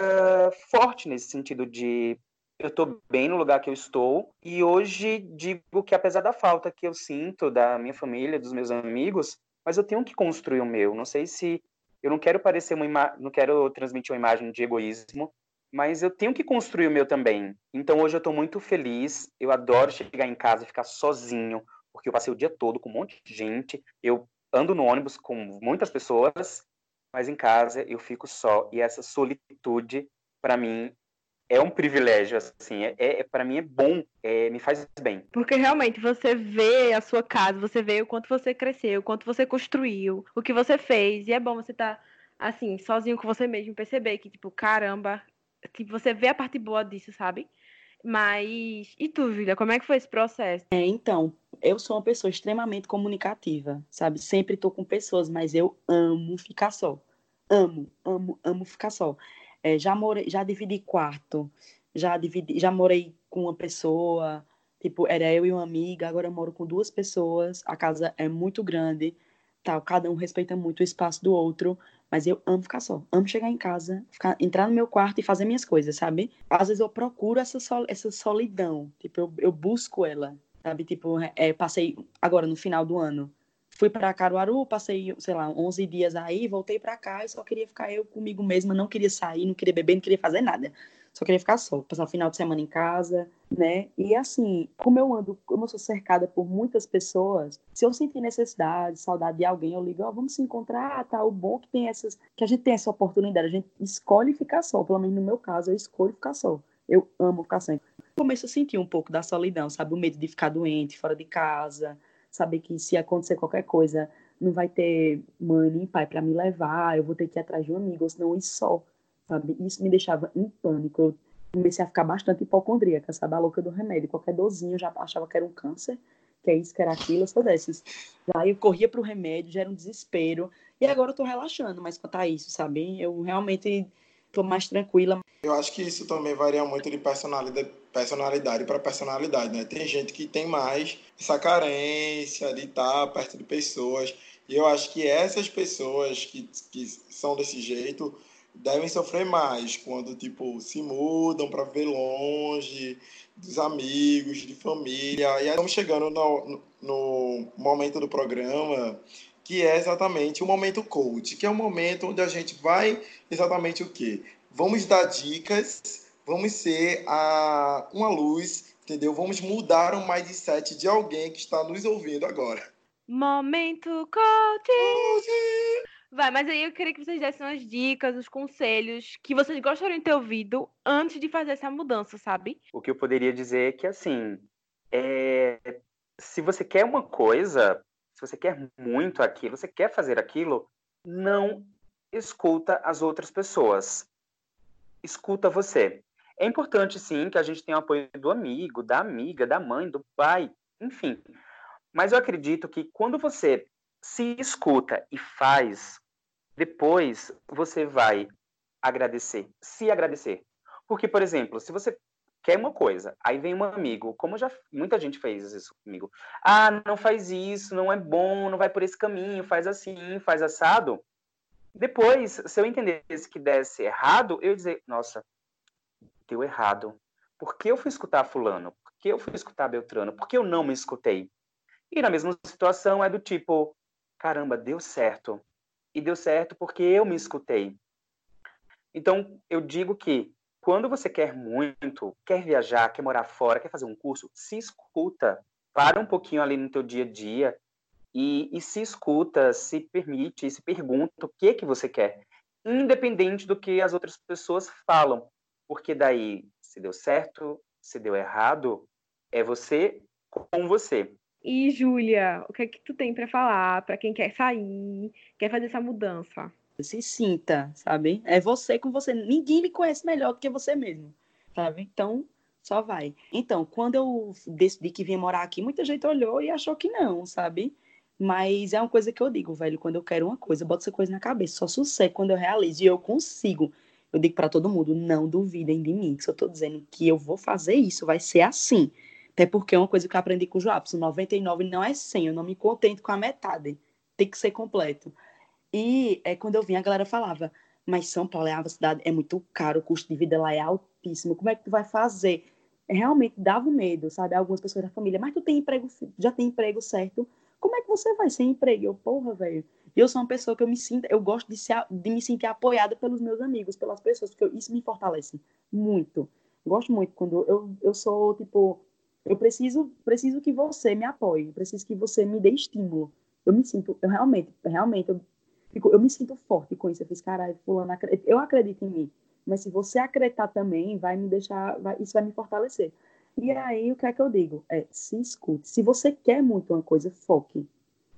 [SPEAKER 4] forte nesse sentido de eu estou bem no lugar que eu estou. E hoje digo que, apesar da falta que eu sinto da minha família, dos meus amigos, mas eu tenho que construir o meu. Não sei se. Eu não quero parecer uma ima... não quero transmitir uma imagem de egoísmo, mas eu tenho que construir o meu também. Então hoje eu estou muito feliz. Eu adoro chegar em casa e ficar sozinho, porque eu passei o dia todo com um monte de gente. Eu ando no ônibus com muitas pessoas, mas em casa eu fico só. E essa solitude, para mim, é um privilégio, assim, é, é para mim é bom, é, me faz bem.
[SPEAKER 2] Porque realmente você vê a sua casa, você vê o quanto você cresceu, o quanto você construiu, o que você fez, e é bom você estar, tá, assim, sozinho com você mesmo, perceber que, tipo, caramba, que você vê a parte boa disso, sabe? Mas, e tu, Julia, como é que foi esse processo?
[SPEAKER 3] É, então, eu sou uma pessoa extremamente comunicativa, sabe? Sempre tô com pessoas, mas eu amo ficar só. Amo, amo, amo ficar só. É, já morei, já dividi quarto, já dividi, já morei com uma pessoa, tipo, era eu e uma amiga, agora eu moro com duas pessoas, a casa é muito grande, tal, cada um respeita muito o espaço do outro, mas eu amo ficar só, amo chegar em casa, ficar, entrar no meu quarto e fazer minhas coisas, sabe? Às vezes eu procuro essa, sol, essa solidão, tipo, eu, eu busco ela, sabe? Tipo, é, passei agora no final do ano, fui para Caruaru, passei, sei lá, 11 dias aí, voltei para cá e só queria ficar eu comigo mesma, não queria sair, não queria beber, não queria fazer nada. Só queria ficar só, passar o final de semana em casa, né? E assim, como eu ando, como eu sou cercada por muitas pessoas, se eu sentir necessidade, saudade de alguém, eu ligo, ó, oh, vamos se encontrar, tá? O bom que tem essas, que a gente tem essa oportunidade, a gente escolhe ficar só, pelo menos no meu caso, eu escolho ficar só. Eu amo ficar só. Começo a sentir um pouco da solidão, sabe? O medo de ficar doente, fora de casa, saber que se acontecer qualquer coisa, não vai ter mãe nem pai para me levar, eu vou ter que ir atrás de um amigo, ou senão ir só, sabe? Isso me deixava em pânico. Eu comecei a ficar bastante hipocondríaca, sabe? A louca do remédio. Qualquer dorzinho eu já achava que era um câncer, que é isso, que era aquilo, eu sou dessas. Aí eu corria pro remédio, já era um desespero. E agora eu tô relaxando mais quanto a isso, sabe? Eu realmente tô mais tranquila.
[SPEAKER 1] Eu acho que isso também varia muito de personalidade, personalidade para personalidade, né? Tem gente que tem mais essa carência de estar perto de pessoas. E eu acho que essas pessoas que, que são desse jeito devem sofrer mais quando, tipo, se mudam para ver longe dos amigos, de família. E aí estamos chegando no, no momento do programa que é exatamente o momento coach, que é o momento onde a gente vai exatamente o quê? Vamos dar dicas, vamos ser a, uma luz, entendeu? Vamos mudar o mindset de alguém que está nos ouvindo agora.
[SPEAKER 2] Momento coach! Vai, mas aí eu queria que vocês dessem umas dicas, os conselhos que vocês gostariam de ter ouvido antes de fazer essa mudança, sabe?
[SPEAKER 4] O que eu poderia dizer é que, assim, é... se você quer uma coisa, se você quer muito aquilo, você quer fazer aquilo, não escuta as outras pessoas. Escuta você. É importante, sim, que a gente tenha o apoio do amigo, da amiga, da mãe, do pai, enfim. Mas eu acredito que quando você se escuta e faz, depois você vai agradecer, se agradecer. Porque, por exemplo, se você quer uma coisa, aí vem um amigo, como já muita gente fez isso comigo. Ah, não faz isso, não é bom, não vai por esse caminho, faz assim, faz assado. Depois, se eu entendesse que desse errado, eu ia dizer, nossa, deu errado. Por que eu fui escutar fulano? Por que eu fui escutar Beltrano? Por que eu não me escutei? E na mesma situação é do tipo, caramba, deu certo. E deu certo porque eu me escutei. Então, eu digo que quando você quer muito, quer viajar, quer morar fora, quer fazer um curso, se escuta. Para um pouquinho ali no teu dia a dia e, e se escuta, se permite, se pergunta o que que você quer, independente do que as outras pessoas falam, porque daí, se deu certo, se deu errado, é você com você.
[SPEAKER 2] E Júlia, o que é que tu tem para falar para quem quer sair, quer fazer essa mudança?
[SPEAKER 3] se sinta, sabe? É você com você. Ninguém lhe conhece melhor do que você mesmo, sabe? Então, só vai. Então, quando eu decidi que vinha morar aqui, muita gente olhou e achou que não, sabe? Mas é uma coisa que eu digo, velho, quando eu quero uma coisa, eu boto essa coisa na cabeça, só sucesso quando eu realizo e eu consigo. Eu digo para todo mundo, não duvidem de mim, se eu tô dizendo que eu vou fazer isso, vai ser assim. Até porque é uma coisa que eu aprendi com o Joapson, 99 não é 100, eu não me contento com a metade, tem que ser completo. E é, quando eu vim, a galera falava, mas São Paulo é uma cidade, é muito caro, o custo de vida lá é altíssimo, como é que tu vai fazer? Realmente dava medo, sabe? Algumas pessoas da família, mas tu tem emprego, já tem emprego certo, como é que você vai sem emprego? Eu, porra, velho. E eu sou uma pessoa que eu me sinto, eu gosto de, ser, de me sentir apoiada pelos meus amigos, pelas pessoas, porque eu, isso me fortalece muito. Gosto muito quando eu, eu sou, tipo, eu preciso, preciso que você me apoie, preciso que você me dê estímulo. Eu me sinto, eu realmente, realmente, eu fico, eu me sinto forte com isso. Eu fiz, caralho, fulano, eu acredito em mim. Mas se você acreditar também, vai me deixar, vai, isso vai me fortalecer. E aí, o que é que eu digo? É, se escute. Se você quer muito uma coisa, foque.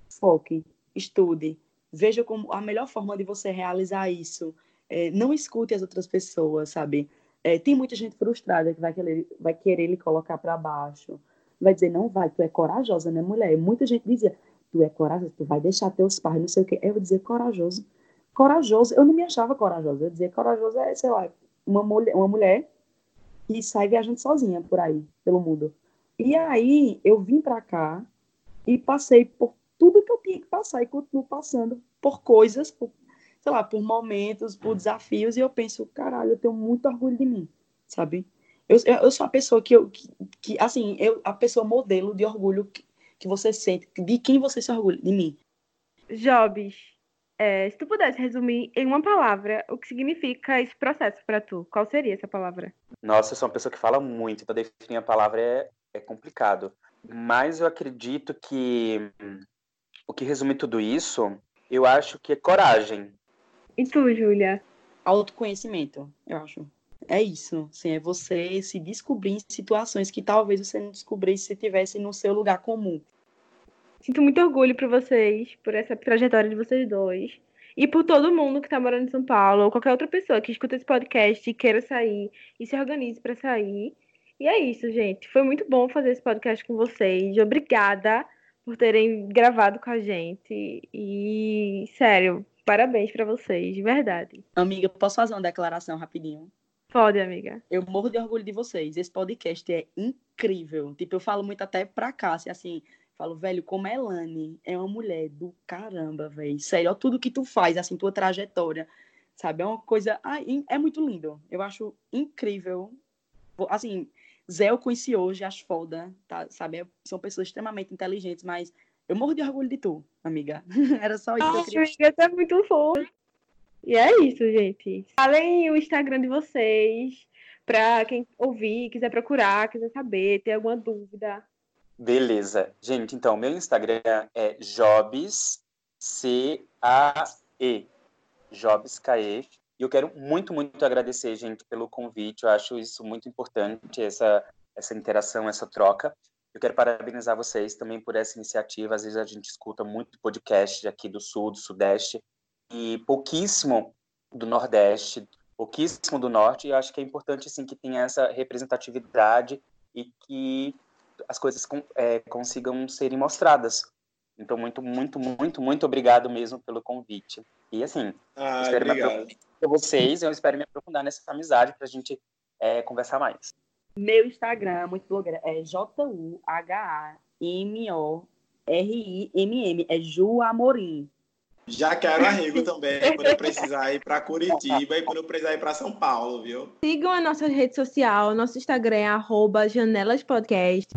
[SPEAKER 3] Foque, estude. Veja como a melhor forma de você realizar isso. É, não escute as outras pessoas, sabe? É, tem muita gente frustrada que vai querer, vai querer lhe colocar para baixo. Vai dizer, não vai, tu é corajosa, né, mulher? Muita gente dizia, tu é corajosa, tu vai deixar teus pais, não sei o quê. Eu dizia, corajoso. Corajoso, eu não me achava corajosa. Eu dizia, corajoso é, sei lá, uma mulher, uma mulher que sai viajando sozinha por aí, pelo mundo. E aí eu vim para cá e passei por tudo que eu tinha que passar e continuo passando por coisas, por, sei lá, por momentos, por desafios, e eu penso, caralho, eu tenho muito orgulho de mim, sabe? Eu, eu sou a pessoa que, eu, que, que, assim, eu, a pessoa modelo de orgulho que, que você sente, de quem você se orgulha, de mim.
[SPEAKER 2] Jobs, é, se tu pudesse resumir em uma palavra o que significa esse processo para tu, qual seria essa palavra?
[SPEAKER 4] Nossa, eu sou uma pessoa que fala muito, então definir a palavra é, é complicado. Mas eu acredito que o que resume tudo isso, eu acho que é coragem.
[SPEAKER 2] E tu, Júlia?
[SPEAKER 3] Autoconhecimento, eu acho. É isso, assim, é você se descobrir em situações que talvez você não descobrisse se tivesse no seu lugar comum.
[SPEAKER 2] Sinto muito orgulho por vocês, por essa trajetória de vocês dois. E por todo mundo que está morando em São Paulo, ou qualquer outra pessoa que escuta esse podcast e queira sair e se organize para sair. E é isso, gente. Foi muito bom fazer esse podcast com vocês. Obrigada por terem gravado com a gente. E, sério, parabéns para vocês, de verdade.
[SPEAKER 3] Amiga, posso fazer uma declaração rapidinho?
[SPEAKER 2] Pode, amiga.
[SPEAKER 3] Eu morro de orgulho de vocês. Esse podcast é incrível. Tipo, eu falo muito até pra Cássia, assim, Falo, velho, como a Elane é uma mulher do caramba, velho. Sério, olha tudo que tu faz, assim, tua trajetória, sabe? É uma coisa. Ai, é muito lindo. Eu acho incrível. Assim, Zé eu conheci hoje, acho foda, tá? Sabe? São pessoas extremamente inteligentes, mas eu morro de orgulho de tu, amiga. *laughs* Era só isso
[SPEAKER 2] que eu queria. Amiga, tá muito fofo. E é isso, gente. Falem o Instagram de vocês, pra quem ouvir, quiser procurar, quiser saber, ter alguma dúvida.
[SPEAKER 4] Beleza. Gente, então, meu Instagram é Jobs, C-A-E. Jobs, K-E. E eu quero muito, muito agradecer, gente, pelo convite. Eu acho isso muito importante, essa, essa interação, essa troca. Eu quero parabenizar vocês também por essa iniciativa. Às vezes a gente escuta muito podcast aqui do Sul, do Sudeste, e pouquíssimo do Nordeste, pouquíssimo do Norte. E eu acho que é importante, assim, que tenha essa representatividade e que as coisas é, consigam serem mostradas. Então, muito, muito, muito, muito obrigado mesmo pelo convite. E assim,
[SPEAKER 1] ah,
[SPEAKER 4] espero
[SPEAKER 1] obrigado.
[SPEAKER 4] Vocês, eu espero me aprofundar nessa amizade para a gente é, conversar mais.
[SPEAKER 3] Meu Instagram, muito blogueira, é J-U-H-A-M-O-R-I-M-M. É Ju Amorim.
[SPEAKER 1] Já quero arrego também, quando eu precisar ir para Curitiba e quando eu precisar ir para São Paulo, viu?
[SPEAKER 2] Sigam a nossa rede social, nosso Instagram é arroba janelaspodcast.